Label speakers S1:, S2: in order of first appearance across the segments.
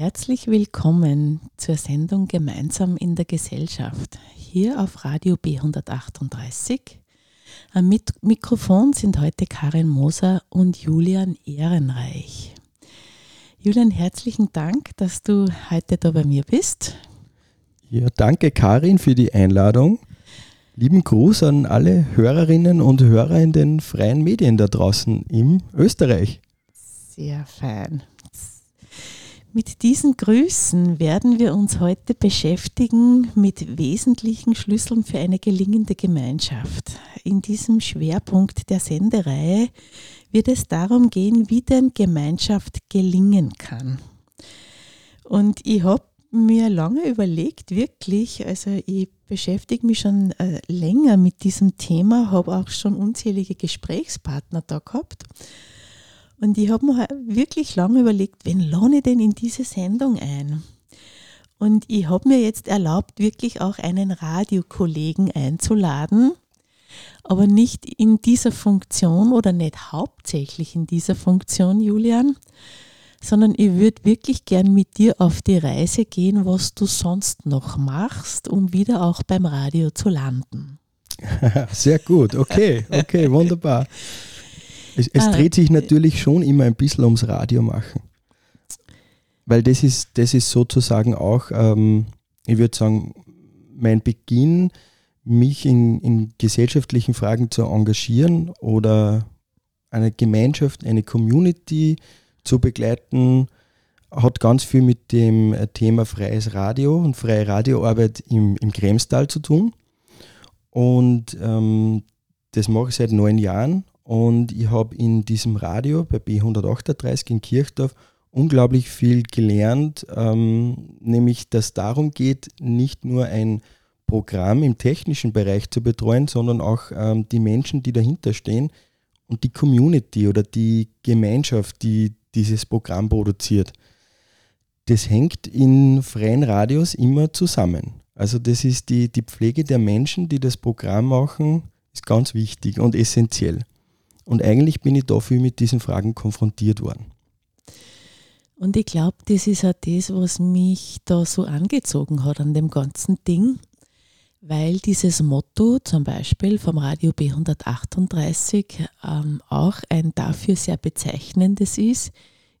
S1: Herzlich willkommen zur Sendung Gemeinsam in der Gesellschaft hier auf Radio B138. Am Mikrofon sind heute Karin Moser und Julian Ehrenreich. Julian, herzlichen Dank, dass du heute da bei mir bist.
S2: Ja, danke Karin für die Einladung. Lieben Gruß an alle Hörerinnen und Hörer in den freien Medien da draußen im Österreich.
S1: Sehr fein. Mit diesen Grüßen werden wir uns heute beschäftigen mit wesentlichen Schlüsseln für eine gelingende Gemeinschaft. In diesem Schwerpunkt der Sendereihe wird es darum gehen, wie denn Gemeinschaft gelingen kann. Und ich habe mir lange überlegt, wirklich, also ich beschäftige mich schon äh, länger mit diesem Thema, habe auch schon unzählige Gesprächspartner da gehabt. Und ich habe mir wirklich lange überlegt, wen lade ich denn in diese Sendung ein? Und ich habe mir jetzt erlaubt, wirklich auch einen Radiokollegen einzuladen, aber nicht in dieser Funktion oder nicht hauptsächlich in dieser Funktion, Julian, sondern ich würde wirklich gern mit dir auf die Reise gehen, was du sonst noch machst, um wieder auch beim Radio zu landen.
S2: Sehr gut, okay, okay, wunderbar. Es, es ah, dreht sich natürlich schon immer ein bisschen ums Radio machen. Weil das ist, das ist sozusagen auch, ähm, ich würde sagen, mein Beginn, mich in, in gesellschaftlichen Fragen zu engagieren oder eine Gemeinschaft, eine Community zu begleiten, hat ganz viel mit dem äh, Thema freies Radio und freie Radioarbeit im, im Kremstal zu tun. Und ähm, das mache ich seit neun Jahren und ich habe in diesem Radio bei B138 in Kirchdorf unglaublich viel gelernt, ähm, nämlich dass darum geht, nicht nur ein Programm im technischen Bereich zu betreuen, sondern auch ähm, die Menschen, die dahinter stehen und die Community oder die Gemeinschaft, die dieses Programm produziert. Das hängt in freien Radios immer zusammen. Also das ist die, die Pflege der Menschen, die das Programm machen, ist ganz wichtig und essentiell. Und eigentlich bin ich dafür mit diesen Fragen konfrontiert worden.
S1: Und ich glaube, das ist auch das, was mich da so angezogen hat an dem ganzen Ding, weil dieses Motto zum Beispiel vom Radio B138 ähm, auch ein dafür sehr bezeichnendes ist,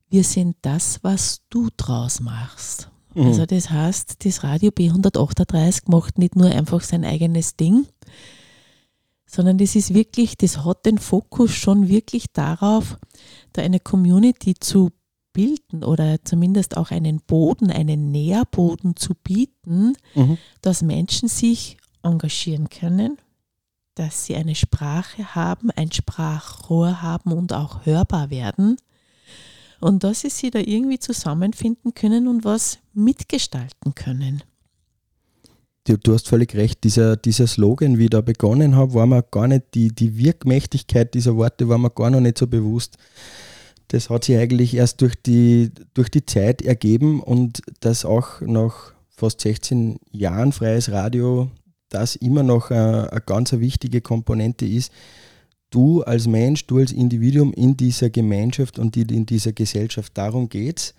S1: wir sind das, was du draus machst. Mhm. Also das heißt, das Radio B138 macht nicht nur einfach sein eigenes Ding, sondern das ist wirklich, das hat den Fokus schon wirklich darauf, da eine Community zu bilden oder zumindest auch einen Boden, einen Nährboden zu bieten, mhm. dass Menschen sich engagieren können, dass sie eine Sprache haben, ein Sprachrohr haben und auch hörbar werden und dass sie sich da irgendwie zusammenfinden können und was mitgestalten können.
S2: Du, du hast völlig recht, dieser, dieser Slogan, wie ich da begonnen habe, war mir gar nicht, die, die Wirkmächtigkeit dieser Worte war mir gar noch nicht so bewusst. Das hat sich eigentlich erst durch die, durch die Zeit ergeben und dass auch nach fast 16 Jahren freies Radio das immer noch eine, eine ganz wichtige Komponente ist, du als Mensch, du als Individuum in dieser Gemeinschaft und in dieser Gesellschaft, darum geht es,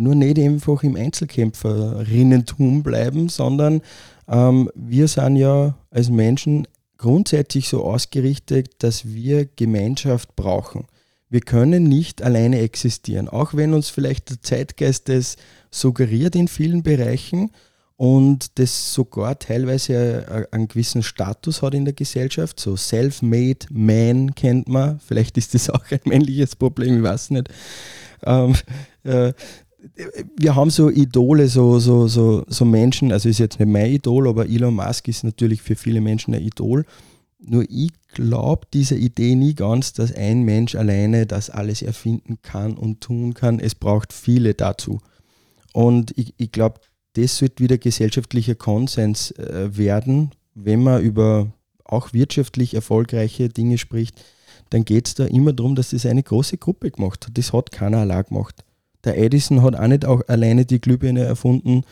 S2: nur nicht einfach im Einzelkämpferinnentum bleiben, sondern ähm, wir sind ja als Menschen grundsätzlich so ausgerichtet, dass wir Gemeinschaft brauchen. Wir können nicht alleine existieren, auch wenn uns vielleicht der Zeitgeist das suggeriert in vielen Bereichen und das sogar teilweise einen gewissen Status hat in der Gesellschaft. So self-made man kennt man. Vielleicht ist das auch ein männliches Problem, ich weiß nicht. Ähm, äh, wir haben so Idole, so, so, so, so Menschen, also ist jetzt nicht mein Idol, aber Elon Musk ist natürlich für viele Menschen ein Idol. Nur ich glaube dieser Idee nie ganz, dass ein Mensch alleine das alles erfinden kann und tun kann. Es braucht viele dazu. Und ich, ich glaube, das sollte wieder gesellschaftlicher Konsens äh, werden, wenn man über auch wirtschaftlich erfolgreiche Dinge spricht, dann geht es da immer darum, dass das eine große Gruppe gemacht hat. Das hat keiner allein gemacht. Der Edison hat auch nicht auch alleine die Glühbirne erfunden.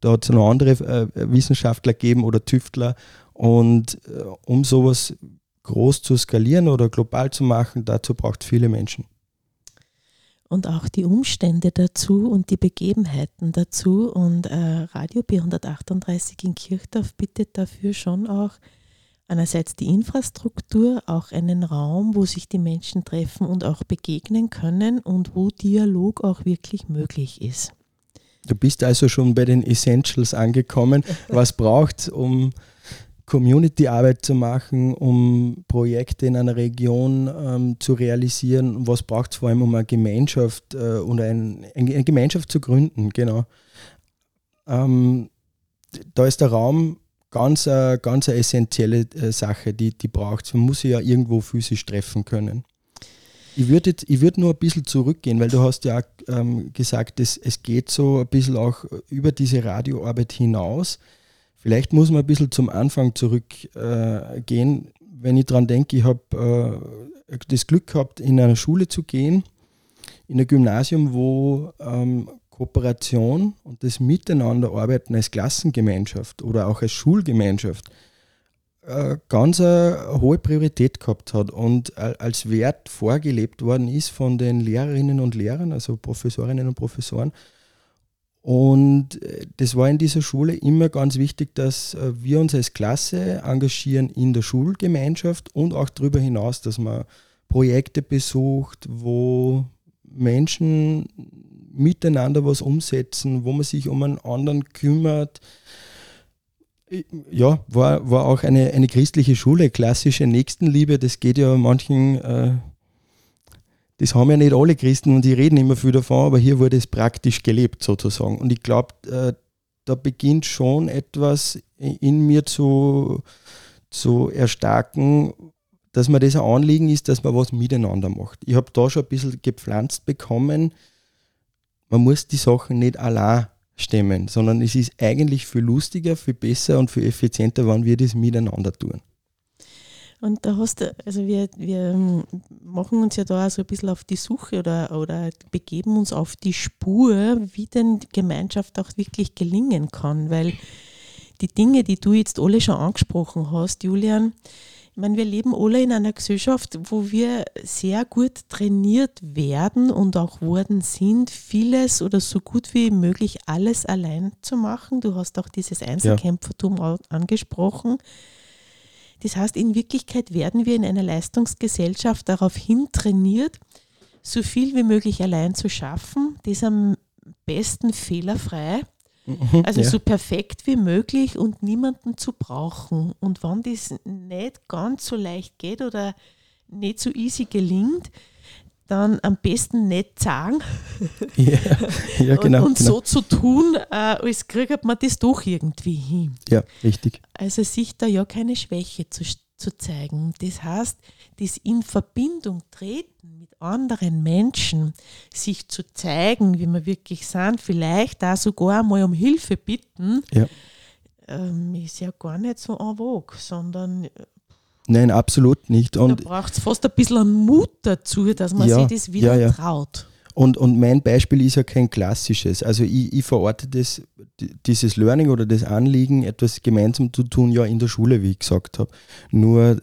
S2: Da hat es noch andere äh, Wissenschaftler gegeben oder Tüftler. Und äh, um sowas groß zu skalieren oder global zu machen, dazu braucht es viele Menschen.
S1: und auch die Umstände dazu und die Begebenheiten dazu. Und äh, Radio B138 in Kirchdorf bietet dafür schon auch einerseits die Infrastruktur, auch einen Raum, wo sich die Menschen treffen und auch begegnen können und wo Dialog auch wirklich möglich ist.
S2: Du bist also schon bei den Essentials angekommen. Was braucht es, um Community-Arbeit zu machen, um Projekte in einer Region ähm, zu realisieren? Was braucht es vor allem, um eine Gemeinschaft äh, oder ein, eine Gemeinschaft zu gründen? Genau. Ähm, da ist der Raum ganz, äh, ganz eine essentielle äh, Sache, die, die braucht. Man muss sich ja irgendwo physisch treffen können. Ich würde würd nur ein bisschen zurückgehen, weil du hast ja ähm, gesagt, es, es geht so ein bisschen auch über diese Radioarbeit hinaus. Vielleicht muss man ein bisschen zum Anfang zurückgehen. Äh, Wenn ich daran denke, ich habe äh, das Glück gehabt, in eine Schule zu gehen, in ein Gymnasium, wo ähm, Kooperation und das Miteinanderarbeiten als Klassengemeinschaft oder auch als Schulgemeinschaft äh, ganz eine hohe Priorität gehabt hat und als Wert vorgelebt worden ist von den Lehrerinnen und Lehrern, also Professorinnen und Professoren. Und äh, das war in dieser Schule immer ganz wichtig, dass äh, wir uns als Klasse engagieren in der Schulgemeinschaft und auch darüber hinaus, dass man Projekte besucht, wo Menschen miteinander was umsetzen, wo man sich um einen anderen kümmert. Ja, war, war auch eine, eine christliche Schule, klassische Nächstenliebe, das geht ja manchen, äh, das haben ja nicht alle Christen und die reden immer viel davon, aber hier wurde es praktisch gelebt sozusagen. Und ich glaube, äh, da beginnt schon etwas in mir zu, zu erstarken, dass mir das ein Anliegen ist, dass man was miteinander macht. Ich habe da schon ein bisschen gepflanzt bekommen, man muss die Sachen nicht allein stemmen, sondern es ist eigentlich viel lustiger, viel besser und viel effizienter, wenn wir das miteinander tun.
S1: Und da hast du, also wir, wir machen uns ja da so ein bisschen auf die Suche oder, oder begeben uns auf die Spur, wie denn Gemeinschaft auch wirklich gelingen kann, weil die Dinge, die du jetzt alle schon angesprochen hast, Julian, ich meine, wir leben alle in einer Gesellschaft, wo wir sehr gut trainiert werden und auch worden sind, vieles oder so gut wie möglich alles allein zu machen. Du hast auch dieses Einzelkämpfertum ja. angesprochen. Das heißt, in Wirklichkeit werden wir in einer Leistungsgesellschaft darauf hin trainiert, so viel wie möglich allein zu schaffen, das am besten fehlerfrei Mhm, also ja. so perfekt wie möglich und niemanden zu brauchen. Und wenn das nicht ganz so leicht geht oder nicht so easy gelingt, dann am besten nicht sagen
S2: ja, ja, genau,
S1: und, und
S2: genau.
S1: so zu tun, äh, als kriegt man das doch irgendwie hin.
S2: Ja, richtig.
S1: Also sich da ja keine Schwäche zu, zu zeigen. Das heißt, das in Verbindung treten mit anderen Menschen, sich zu zeigen, wie wir wirklich sind, vielleicht da sogar mal um Hilfe bitten,
S2: ja.
S1: ähm, ist ja gar nicht so en vogue, sondern äh,
S2: Nein, absolut nicht.
S1: Und da braucht es fast ein bisschen Mut dazu, dass man ja, sich das wieder ja, ja. traut.
S2: Und, und mein Beispiel ist ja kein klassisches. Also ich, ich verorte das, dieses Learning oder das Anliegen, etwas gemeinsam zu tun, ja in der Schule, wie ich gesagt habe. Nur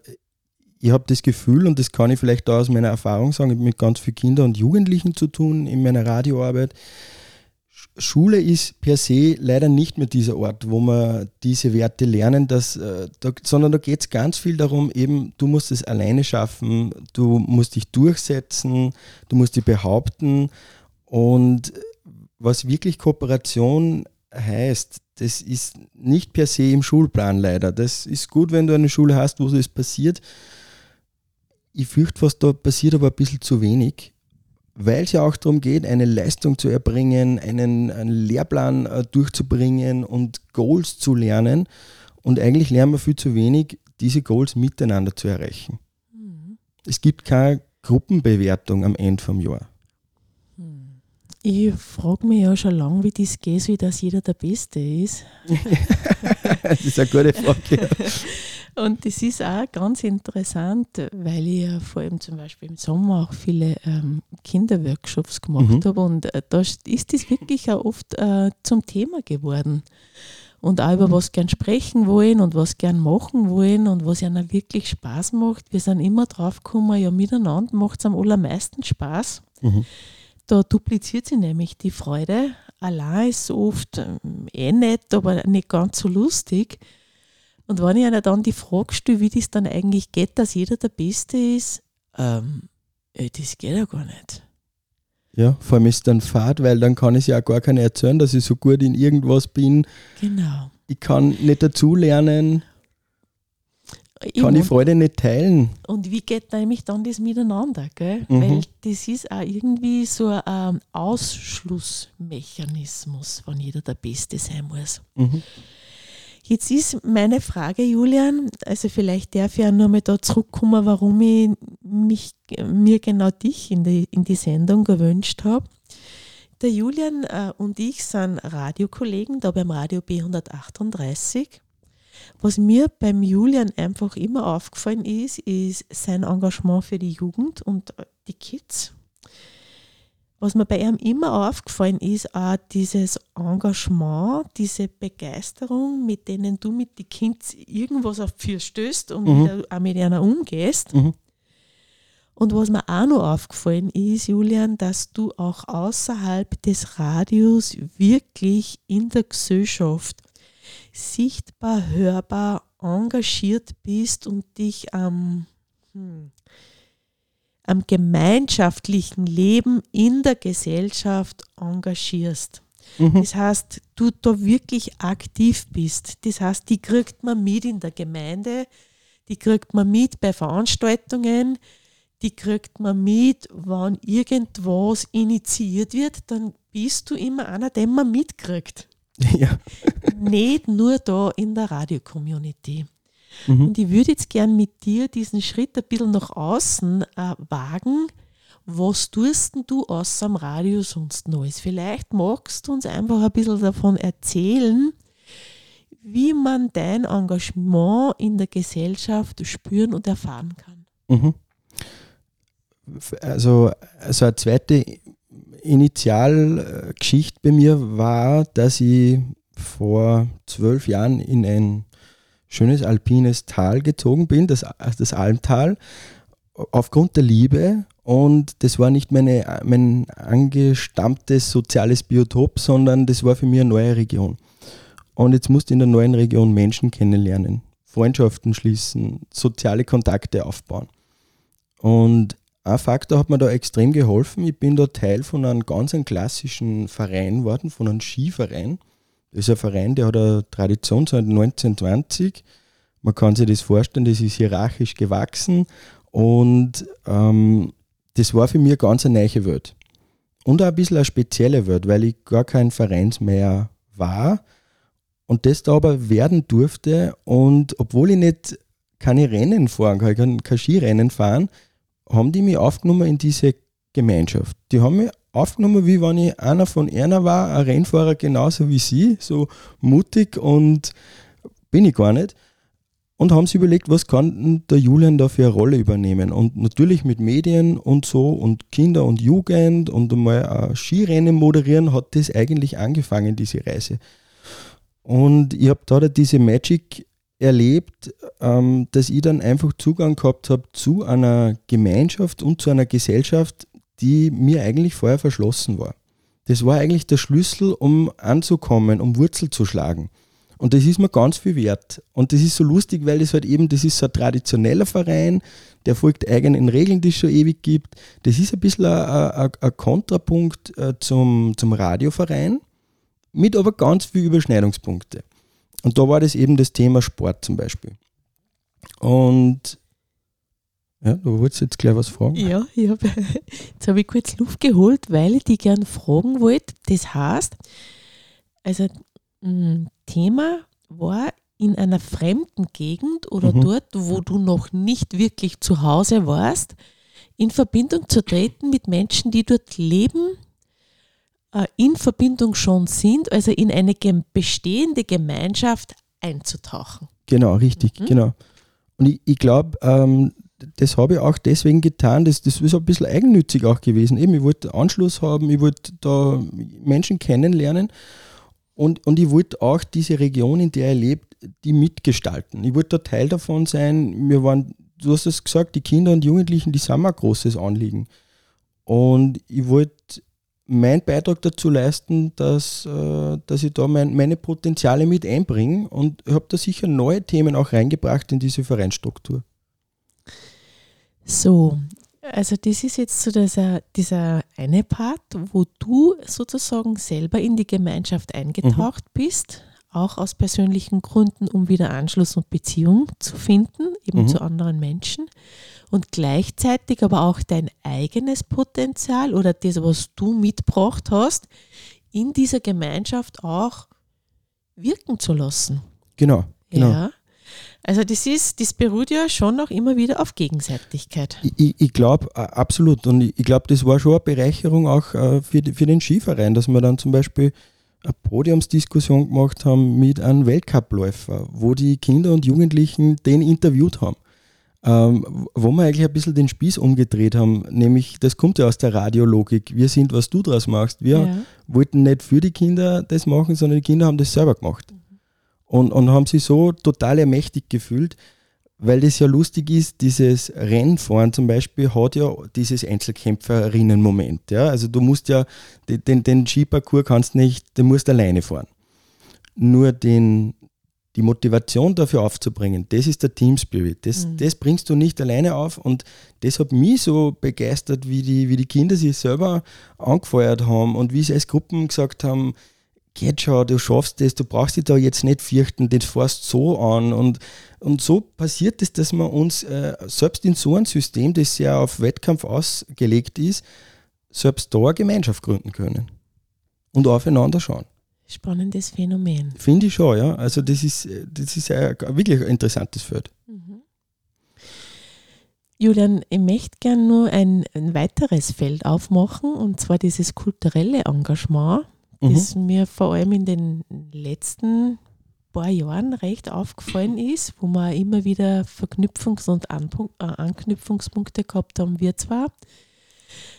S2: ich habe das Gefühl, und das kann ich vielleicht auch aus meiner Erfahrung sagen, ich habe mit ganz vielen Kindern und Jugendlichen zu tun in meiner Radioarbeit. Schule ist per se leider nicht mehr dieser Ort, wo man diese Werte lernen, dass, äh, da, sondern da geht es ganz viel darum, eben, du musst es alleine schaffen, du musst dich durchsetzen, du musst dich behaupten. Und was wirklich Kooperation heißt, das ist nicht per se im Schulplan leider. Das ist gut, wenn du eine Schule hast, wo es passiert ich fürchte was da passiert aber ein bisschen zu wenig, weil es ja auch darum geht, eine Leistung zu erbringen, einen, einen Lehrplan äh, durchzubringen und Goals zu lernen. Und eigentlich lernen wir viel zu wenig, diese Goals miteinander zu erreichen. Mhm. Es gibt keine Gruppenbewertung am Ende vom Jahr.
S1: Ich frage mich ja schon lange, wie das geht, wie dass jeder der Beste ist.
S2: das ist eine gute Frage.
S1: Und das ist auch ganz interessant, weil ich ja vor allem zum Beispiel im Sommer auch viele ähm, Kinderworkshops gemacht mhm. habe. Und äh, da ist das wirklich auch oft äh, zum Thema geworden. Und auch über mhm. was gern sprechen wollen und was gern machen wollen und was ihnen wirklich Spaß macht. Wir sind immer drauf gekommen, ja, miteinander macht es am allermeisten Spaß. Mhm da dupliziert sich nämlich die Freude. Allein ist oft ähm, eh nett, aber nicht ganz so lustig. Und wenn ich einer dann die Frage stelle, wie das dann eigentlich geht, dass jeder der Beste ist, ähm, das geht ja gar nicht.
S2: Ja, vor allem ist es dann fad, weil dann kann ich ja auch gar keiner erzählen, dass ich so gut in irgendwas bin.
S1: Genau.
S2: Ich kann nicht dazulernen,
S1: Ich
S2: kann die
S1: und,
S2: Freude nicht teilen.
S1: und wie geht nämlich dann das miteinander, gell?
S2: Mhm.
S1: Weil das ist auch irgendwie so ein Ausschlussmechanismus, wenn jeder der Beste sein muss.
S2: Mhm.
S1: Jetzt ist meine Frage, Julian, also vielleicht darf ich auch nur mal da zurückkommen, warum ich mich, mir genau dich in die, in die Sendung gewünscht habe. Der Julian äh, und ich sind Radiokollegen da beim Radio B138. Was mir beim Julian einfach immer aufgefallen ist, ist sein Engagement für die Jugend und äh, die Kids. Was mir bei ihm immer aufgefallen ist, auch dieses Engagement, diese Begeisterung, mit denen du mit den Kids irgendwas auf für stößt und
S2: Mhm.
S1: auch mit einer umgehst.
S2: Mhm.
S1: Und was mir auch noch aufgefallen ist, Julian, dass du auch außerhalb des Radios wirklich in der Gesellschaft sichtbar, hörbar engagiert bist und dich am, hm, am gemeinschaftlichen Leben in der Gesellschaft engagierst.
S2: Mhm.
S1: Das heißt, du da wirklich aktiv bist. Das heißt, die kriegt man mit in der Gemeinde, die kriegt man mit bei Veranstaltungen, die kriegt man mit, wenn irgendwas initiiert wird, dann bist du immer einer, den man mitkriegt.
S2: Ja.
S1: Nicht nur da in der Radio-Community.
S2: Mhm.
S1: Und ich würde jetzt gern mit dir diesen Schritt ein bisschen nach außen äh, wagen. Was tust denn du außer am Radio sonst Neues? Vielleicht magst du uns einfach ein bisschen davon erzählen, wie man dein Engagement in der Gesellschaft spüren und erfahren kann.
S2: Mhm. Also, also eine zweite Initialgeschichte bei mir war, dass ich vor zwölf Jahren in ein schönes alpines Tal gezogen bin, das, das Almtal, aufgrund der Liebe. Und das war nicht meine, mein angestammtes soziales Biotop, sondern das war für mich eine neue Region. Und jetzt musste ich in der neuen Region Menschen kennenlernen, Freundschaften schließen, soziale Kontakte aufbauen. Und ein Faktor hat mir da extrem geholfen. Ich bin da Teil von einem ganz klassischen Verein geworden, von einem Skiverein. Das ist ein Verein, der hat eine Tradition seit 1920. Man kann sich das vorstellen, das ist hierarchisch gewachsen und ähm, das war für mich eine ganz eine neue Welt. Und auch ein bisschen eine spezielle Welt, weil ich gar kein Vereinsmeier war und das da aber werden durfte. Und obwohl ich nicht keine Rennen fahren kann, ich kann kein Skirennen fahren, haben die mich aufgenommen in diese Gemeinschaft. Die haben mich aufgenommen, wie wenn ich einer von einer war, ein Rennfahrer genauso wie sie, so mutig und bin ich gar nicht. Und haben sich überlegt, was kann der Julian da für eine Rolle übernehmen? Und natürlich mit Medien und so und Kinder und Jugend und einmal ein Skirennen moderieren, hat das eigentlich angefangen, diese Reise. Und ich habe da diese Magic erlebt, ähm, dass ich dann einfach Zugang gehabt habe zu einer Gemeinschaft und zu einer Gesellschaft, die mir eigentlich vorher verschlossen war. Das war eigentlich der Schlüssel, um anzukommen, um Wurzel zu schlagen. Und das ist mir ganz viel wert. Und das ist so lustig, weil das halt eben, das ist so ein traditioneller Verein, der folgt eigenen Regeln, die es schon ewig gibt. Das ist ein bisschen ein, ein, Kontrapunkt äh, zum, zum Radioverein, mit aber ganz viel Überschneidungspunkte. Und da war das eben das Thema Sport zum Beispiel. Und ja, du wolltest jetzt gleich was fragen.
S1: Ja, ich hab, jetzt habe ich kurz Luft geholt, weil ich dich gern fragen wollte. Das heißt, also mh, Thema war in einer fremden Gegend oder
S2: Mhm.
S1: dort, wo du noch nicht wirklich zu Hause warst, in Verbindung zu treten mit Menschen, die dort leben, in Verbindung schon sind, also in eine bestehende Gemeinschaft einzutauchen.
S2: Genau, richtig,
S1: Mhm.
S2: genau. Und ich, ich glaube, ähm, das habe ich auch deswegen getan, das, das ist ein bisschen eigennützig auch gewesen. Eben, ich wollte Anschluss haben, ich wollte da Menschen kennenlernen und, und ich wollte auch diese Region, in der er lebt, die mitgestalten. Ich wollte da Teil davon sein. Wir waren, du hast es gesagt, die Kinder und Jugendlichen, die sind mir ein großes Anliegen. Und ich wollte meinen Beitrag dazu leisten, dass, äh, dass ich da mein, meine Potenziale mit einbringe und habe da sicher neue Themen auch reingebracht in diese Vereinsstruktur.
S1: So, also das ist jetzt so dieser, dieser eine Part, wo du sozusagen selber in die Gemeinschaft eingetaucht mhm. bist, auch aus persönlichen Gründen, um wieder Anschluss und Beziehung zu finden, eben mhm. zu anderen Menschen. Und gleichzeitig aber auch dein eigenes Potenzial oder das, was du mitgebracht hast, in dieser Gemeinschaft auch wirken zu lassen.
S2: Genau. genau.
S1: Ja. Also das ist, das beruht ja schon noch immer wieder auf Gegenseitigkeit.
S2: Ich, ich glaube, absolut. Und ich, ich glaube, das war schon eine Bereicherung auch äh, für, die, für den Skiverein, dass wir dann zum Beispiel eine Podiumsdiskussion gemacht haben mit einem Weltcupläufer, wo die Kinder und Jugendlichen den interviewt haben. Ähm, wo wir eigentlich ein bisschen den Spieß umgedreht haben, nämlich das kommt ja aus der Radiologik. Wir sind, was du daraus machst. Wir ja. wollten nicht für die Kinder das machen, sondern die Kinder haben das selber gemacht und, und haben sich so total ermächtigt gefühlt, weil das ja lustig ist, dieses Rennfahren zum Beispiel hat ja dieses Einzelkämpferinnen-Moment. Ja? Also du musst ja, den, den Skiparcours kannst nicht, den musst alleine fahren. Nur den, die Motivation dafür aufzubringen, das ist der Team Spirit. Das, mhm. das bringst du nicht alleine auf und das hat mich so begeistert, wie die, wie die Kinder sich selber angefeuert haben und wie sie als Gruppen gesagt haben, geht schon, du schaffst das, du brauchst dich da jetzt nicht fürchten, das fährst so an. Und, und so passiert es, dass wir uns äh, selbst in so einem System, das ja auf Wettkampf ausgelegt ist, selbst da eine Gemeinschaft gründen können und aufeinander schauen.
S1: Spannendes Phänomen.
S2: Finde ich schon, ja. Also das ist, das ist ein, wirklich ein interessantes Feld.
S1: Mhm. Julian, ich möchte gerne nur ein, ein weiteres Feld aufmachen, und zwar dieses kulturelle Engagement mhm. das mir vor allem in den letzten paar Jahren recht aufgefallen ist, wo wir immer wieder Verknüpfungs- und äh, Anknüpfungspunkte gehabt haben, wir zwar.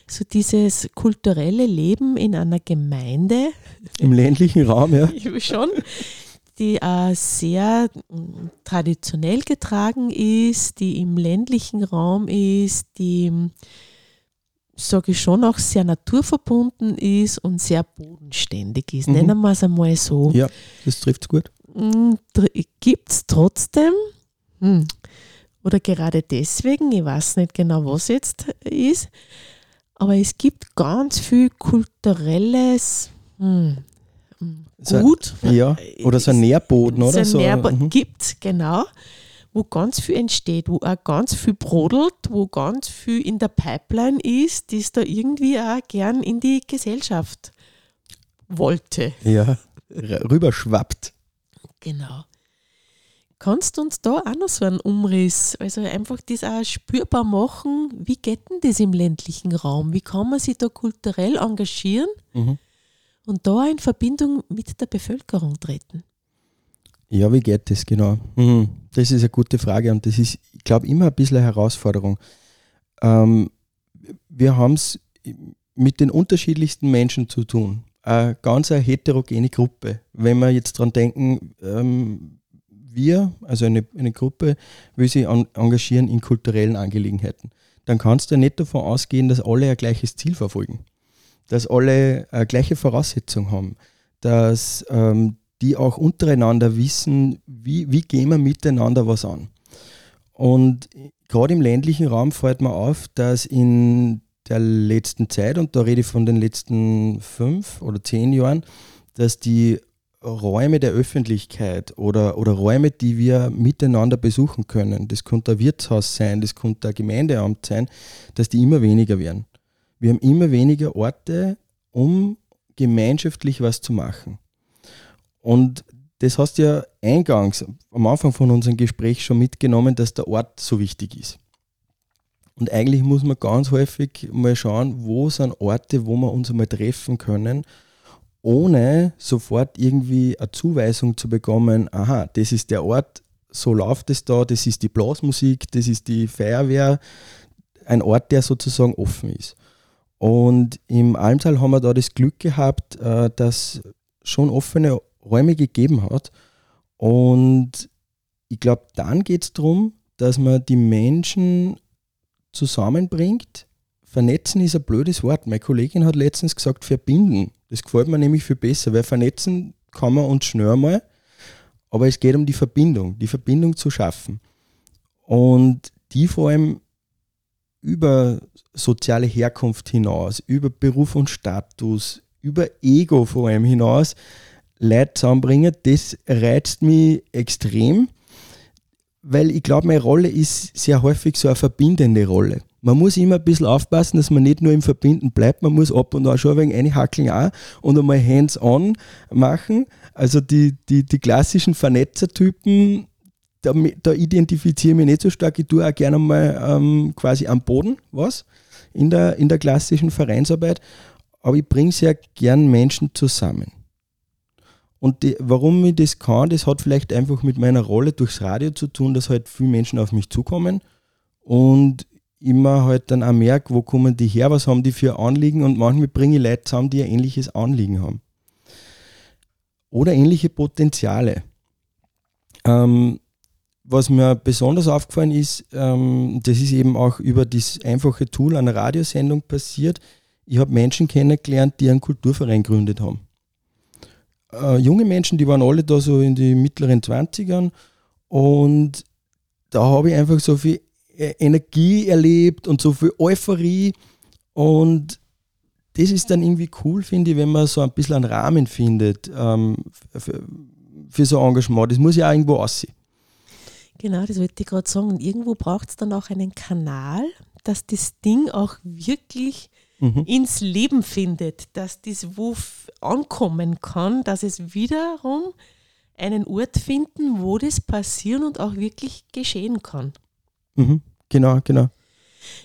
S1: So dieses kulturelle Leben in einer Gemeinde.
S2: Im ländlichen Raum, ja.
S1: Schon. Die äh, sehr mm, traditionell getragen ist, die im ländlichen Raum ist, die sage ich schon, auch sehr naturverbunden ist und sehr bodenständig ist. Mhm. Nennen wir es einmal so.
S2: Ja, das trifft gut.
S1: Mm, Gibt es trotzdem, hm, oder gerade deswegen, ich weiß nicht genau, was jetzt ist, aber es gibt ganz viel kulturelles hm,
S2: Gut. So, ja, oder so ein Nährboden, oder?
S1: So ein Nährboden mhm. gibt es, genau wo ganz viel entsteht, wo auch ganz viel brodelt, wo ganz viel in der Pipeline ist, das da irgendwie auch gern in die Gesellschaft wollte.
S2: Ja, rüberschwappt.
S1: Genau. Kannst du uns da auch noch so einen Umriss, also einfach das auch spürbar machen, wie geht denn das im ländlichen Raum? Wie kann man sich da kulturell engagieren mhm. und da in Verbindung mit der Bevölkerung treten?
S2: Ja, wie geht das genau? Mhm. Das ist eine gute Frage und das ist, ich glaube, immer ein bisschen eine Herausforderung. Ähm, wir haben es mit den unterschiedlichsten Menschen zu tun. Eine ganz eine heterogene Gruppe. Wenn wir jetzt daran denken, ähm, wir, also eine, eine Gruppe, will sich an, engagieren in kulturellen Angelegenheiten, dann kannst du nicht davon ausgehen, dass alle ein gleiches Ziel verfolgen, dass alle eine gleiche Voraussetzung haben, dass ähm, die auch untereinander wissen, wie, wie gehen wir miteinander was an. Und gerade im ländlichen Raum fällt mir auf, dass in der letzten Zeit, und da rede ich von den letzten fünf oder zehn Jahren, dass die Räume der Öffentlichkeit oder, oder Räume, die wir miteinander besuchen können, das könnte ein Wirtshaus sein, das könnte ein Gemeindeamt sein, dass die immer weniger werden. Wir haben immer weniger Orte, um gemeinschaftlich was zu machen. Und das hast du ja eingangs am Anfang von unserem Gespräch schon mitgenommen, dass der Ort so wichtig ist. Und eigentlich muss man ganz häufig mal schauen, wo sind Orte, wo wir uns einmal treffen können, ohne sofort irgendwie eine Zuweisung zu bekommen, aha, das ist der Ort, so läuft es da, das ist die Blasmusik, das ist die Feuerwehr, ein Ort, der sozusagen offen ist. Und im Almtal haben wir da das Glück gehabt, äh, dass schon offene Räume gegeben hat. Und ich glaube, dann geht es darum, dass man die Menschen zusammenbringt, vernetzen ist ein blödes Wort. Meine Kollegin hat letztens gesagt, verbinden. Das gefällt mir nämlich viel besser, weil vernetzen kann man uns schnell mal, aber es geht um die Verbindung, die Verbindung zu schaffen. Und die vor allem über soziale Herkunft hinaus, über Beruf und Status, über Ego vor allem hinaus Leute zusammenbringen, das reizt mich extrem, weil ich glaube, meine Rolle ist sehr häufig so eine verbindende Rolle. Man muss immer ein bisschen aufpassen, dass man nicht nur im Verbinden bleibt, man muss ab und an schon ein wenig einhackeln auch und einmal hands-on machen. Also die, die, die klassischen Vernetzertypen, da, da identifiziere ich mich nicht so stark. Ich tue auch gerne mal ähm, quasi am Boden was in der, in der klassischen Vereinsarbeit, aber ich bringe sehr gern Menschen zusammen. Und die, warum ich das kann, das hat vielleicht einfach mit meiner Rolle durchs Radio zu tun, dass halt viele Menschen auf mich zukommen und immer halt dann auch merke, wo kommen die her, was haben die für Anliegen und manchmal bringe ich Leute zusammen, die ein ähnliches Anliegen haben. Oder ähnliche Potenziale. Ähm, was mir besonders aufgefallen ist, ähm, das ist eben auch über das einfache Tool einer Radiosendung passiert. Ich habe Menschen kennengelernt, die einen Kulturverein gegründet haben äh, junge Menschen, die waren alle da so in die mittleren 20ern und da habe ich einfach so viel e-, Energie erlebt und so viel Euphorie und das ist dann irgendwie cool, finde ich, wenn man so ein bisschen einen Rahmen findet ähm, für, für, so Engagement. Das muss ja auch irgendwo aussehen.
S1: Genau, das wollte ich gerade sagen. Und irgendwo braucht es dann auch einen Kanal, dass das Ding auch wirklich mhm. ins Leben findet, dass das wo ankommen kann, dass es wiederum einen Ort finden, wo das passieren und auch wirklich geschehen kann.
S2: Mhm. Genau, genau.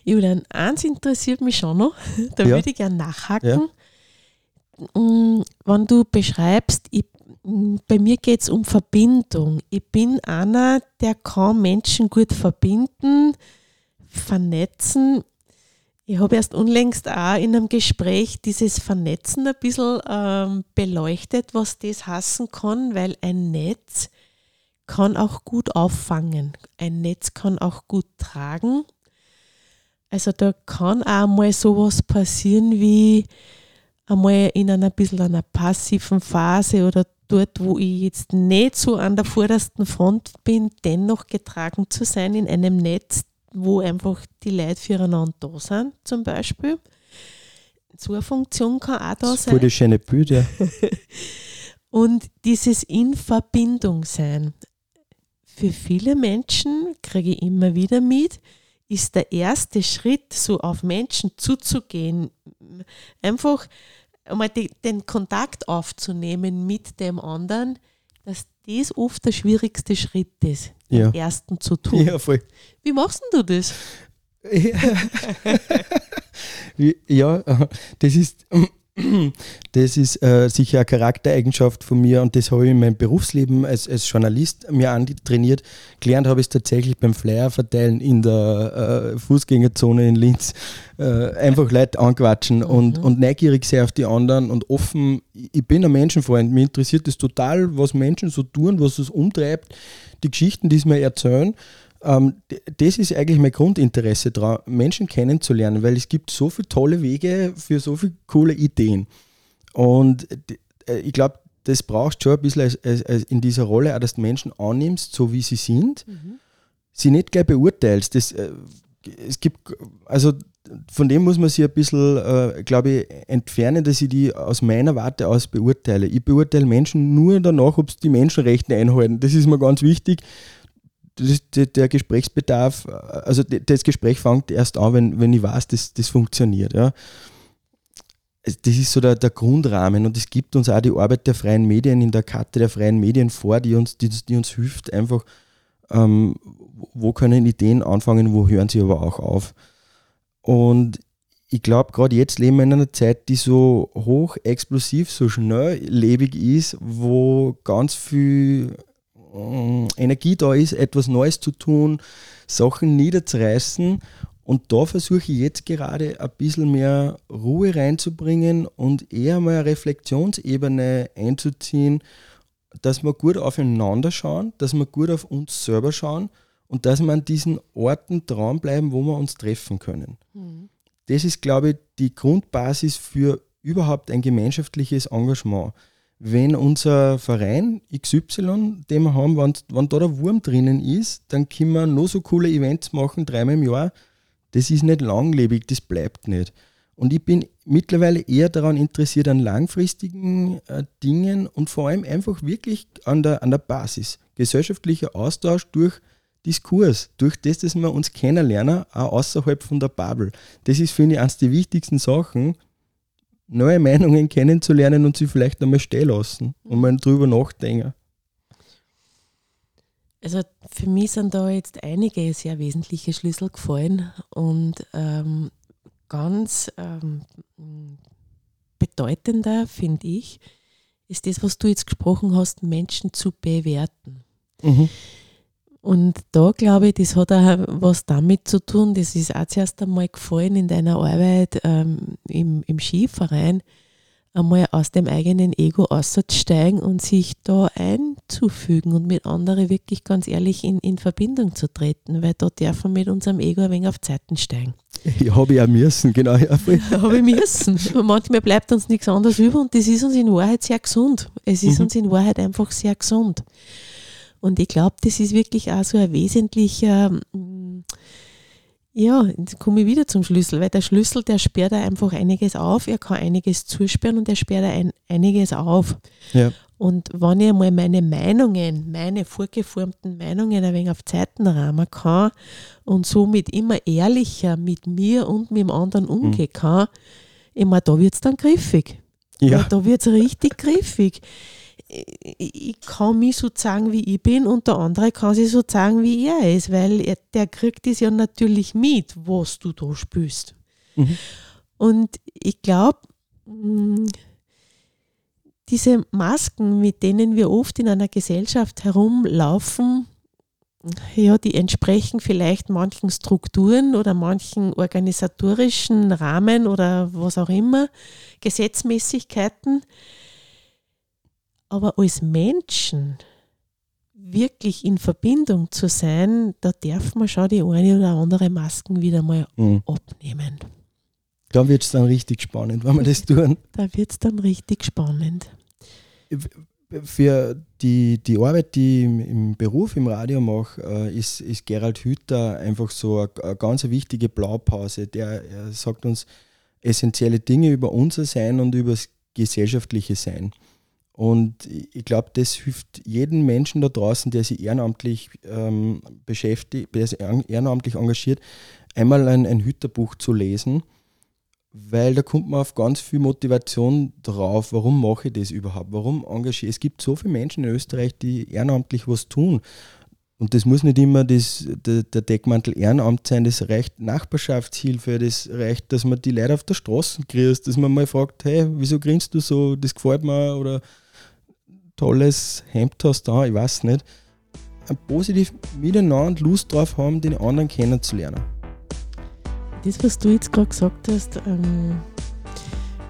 S1: Julian, eins interessiert mich schon noch, da ja. würde ich gerne nachhaken. Ja. Mm, wenn du beschreibst, ich, mm, bei mir geht es um Verbindung. Ich bin einer, der kann Menschen gut verbinden, vernetzen. Ich habe erst unlängst auch in einem Gespräch dieses Vernetzen ein bisschen ähm, beleuchtet, was das hassen kann, weil ein Netz kann auch gut auffangen. Ein Netz kann auch gut tragen. Also da kann auch mal sowas passieren wie einmal in einer bisschen einer passiven Phase oder dort, wo ich jetzt nicht so an der vordersten Front bin, dennoch getragen zu sein in einem Netz, wo einfach die Leute füreinander da sind, zum Beispiel. So eine Funktion kann auch da sein.
S2: Gute schöne Bilder.
S1: Und dieses in Verbindung sein. Für viele Menschen, kriege ich immer wieder mit, ist der erste Schritt, so auf Menschen zuzugehen, einfach einmal den Kontakt aufzunehmen mit dem anderen, dass das oft der schwierigste Schritt ist, ja. ersten zu tun. Ja, voll. Wie machst du das?
S2: ja, das ist, das ist äh, sicher eine Charaktereigenschaft von mir und das habe ich in meinem Berufsleben als, als Journalist mir antrainiert. Gelernt habe ich es tatsächlich beim Flyer verteilen in der äh, Fußgängerzone in Linz. Äh, einfach Leute anquatschen mhm. und, und neugierig sein auf die anderen und offen. Ich bin ein Menschenfreund. Mir interessiert es total, was Menschen so tun, was es umtreibt, die Geschichten, die sie mir erzählen. Ähm, das ist eigentlich mein Grundinteresse daran, Menschen kennenzulernen, weil es gibt so viele tolle Wege für so viele coole Ideen. Und äh, ich glaube, das brauchst du schon ein bisschen als, als, als in dieser Rolle, auch dass du Menschen annimmst, so wie sie sind, mhm. sie nicht gleich beurteilst. Das, äh, es gibt, also von dem muss man sich ein bisschen, äh, glaube ich, entfernen, dass ich die aus meiner Warte aus beurteile. Ich beurteile Menschen nur danach, ob sie die Menschenrechte einhalten. Das ist mir ganz wichtig der Gesprächsbedarf, also das Gespräch fängt erst an, wenn, wenn ich weiß, dass das funktioniert. Ja. Das ist so der, der Grundrahmen und es gibt uns auch die Arbeit der freien Medien in der Karte der freien Medien vor, die uns, die, die uns hilft, einfach, ähm, wo können Ideen anfangen, wo hören sie aber auch auf. Und ich glaube, gerade jetzt leben wir in einer Zeit, die so hoch explosiv, so schnelllebig ist, wo ganz viel äh, Energie da ist, etwas Neues zu tun, Sachen niederzureißen. Und da versuche ich jetzt gerade ein bisschen mehr Ruhe reinzubringen und eher mal eine Reflexionsebene einzuziehen, dass wir gut aufeinander schauen, dass wir gut auf uns selber schauen und dass wir an diesen Orten dranbleiben, wo wir uns treffen können. Mhm. das ist, glaube ich, die Grundbasis für überhaupt ein gemeinschaftliches Engagement. Wenn unser Verein XY, den wir haben, wenn, wenn da der Wurm drinnen ist, dann können wir noch so coole Events machen, dreimal im Jahr. Das ist nicht langlebig, das bleibt nicht. Und ich bin mittlerweile eher daran interessiert, an langfristigen äh, Dingen und vor allem einfach wirklich an der, an der Basis. Gesellschaftlicher Austausch durch Diskurs, durch das, dass wir uns kennenlernen, auch außerhalb von der Bubble. Das ist, finde ich, eines der wichtigsten Sachen, neue Meinungen kennenzulernen und sie vielleicht einmal stehen lassen und mal drüber nachdenken.
S1: Also für mich sind da jetzt einige sehr wesentliche Schlüssel gefallen und ähm, ganz ähm, bedeutender, finde ich, ist das, was du jetzt gesprochen hast, Menschen zu bewerten. Mhm. Und da glaube ich, das hat auch was damit zu tun, das ist auch zuerst einmal gefallen in deiner Arbeit ähm, im, im Skiverein, einmal aus dem eigenen Ego auszusteigen und sich da einzufügen und mit anderen wirklich ganz ehrlich in, in Verbindung zu treten, weil da dürfen wir mit unserem Ego ein wenig auf Zeiten steigen.
S2: Ja, habe ich auch müssen, genau. Ja,
S1: habe ich müssen. Manchmal bleibt uns nichts anderes über und das ist uns in Wahrheit sehr gesund. Es ist mhm. uns in Wahrheit einfach sehr gesund. Und ich glaube, das ist wirklich auch so ein wesentlicher, mm, ja, jetzt komme ich wieder zum Schlüssel, weil der Schlüssel, der sperrt da einfach einiges auf, er kann einiges zusperren und er sperrt ein, einiges auf. Ja. Und wenn ich einmal meine Meinungen, meine vorgeformten Meinungen ein wenig auf Zeiten rahmen kann und somit immer ehrlicher mit mir und mit dem anderen umgehen mhm. kann, ich meine, da wird es dann griffig. Ja. Da wird es richtig griffig ich kann mich so zeigen, wie ich bin und der andere kann sich so zeigen, wie er ist, weil er, der kriegt es ja natürlich mit, was du da spürst. Mhm. Und ich glaube, mm, diese Masken, mit denen wir oft in einer Gesellschaft herumlaufen, ja, die entsprechen vielleicht manchen Strukturen oder manchen organisatorischen Rahmen oder was auch immer, Gesetzmäßigkeiten. Aber als Menschen wirklich in Verbindung zu sein, da darf man schon die eine oder andere Masken wieder mal mhm. abnehmen.
S2: Da wird es dann richtig spannend, wenn wir das tun.
S1: Da wird es dann richtig spannend.
S2: Für die, die Arbeit, die ich im Beruf im Radio mache, äh, ist, ist Gerald Hüther einfach so eine, eine ganz wichtige Blaupause. Der sagt uns essentielle Dinge über unser Sein und über das gesellschaftliche Sein. Und ich glaube, das hilft jedem Menschen da draußen, der sich ehrenamtlich ähm, beschäftigt, der sich ehrenamtlich engagiert, einmal ein, ein Hütterbuch zu lesen, weil da kommt man auf ganz viel Motivation drauf, warum mache ich das überhaupt, warum engagiere ich. Es gibt so viele Menschen in Österreich, die ehrenamtlich was tun. Und das muss nicht immer das, der, der Deckmantel Ehrenamt sein, das reicht Nachbarschaftshilfe, das reicht, dass man die Leute auf der Straße kriegt, dass man mal fragt, hey, wieso grinst du so, das gefällt mir oder tolles Hemd hast da, ich weiß nicht. Ein positiv miteinander Lust drauf haben, den anderen kennenzulernen.
S1: Das, was du jetzt gerade gesagt hast, ähm,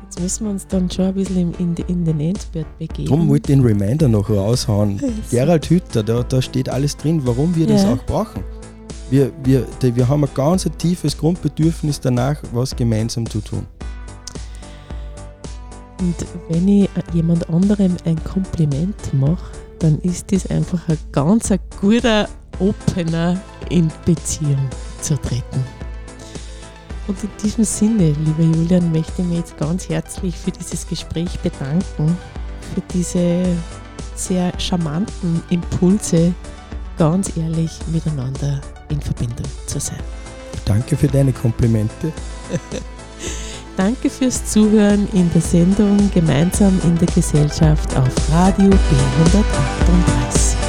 S1: jetzt müssen wir uns dann schon ein bisschen in, in den Endspurt begeben.
S2: Darum wollte ich den Reminder noch raushauen. Gerald Hütter, da, da steht alles drin, warum wir das ja. auch brauchen. Wir, wir, wir haben ein ganz tiefes Grundbedürfnis danach, was gemeinsam zu tun.
S1: Und wenn ich jemand anderem ein Kompliment mache, dann ist das einfach ein ganz ein guter Opener in Beziehung zu treten. Und in diesem Sinne, lieber Julian, möchte ich mich jetzt ganz herzlich für dieses Gespräch bedanken, für diese sehr charmanten Impulse, ganz ehrlich miteinander in Verbindung zu sein.
S2: Danke für deine Komplimente.
S1: Danke fürs Zuhören in der Sendung Gemeinsam in der Gesellschaft auf Radio B138.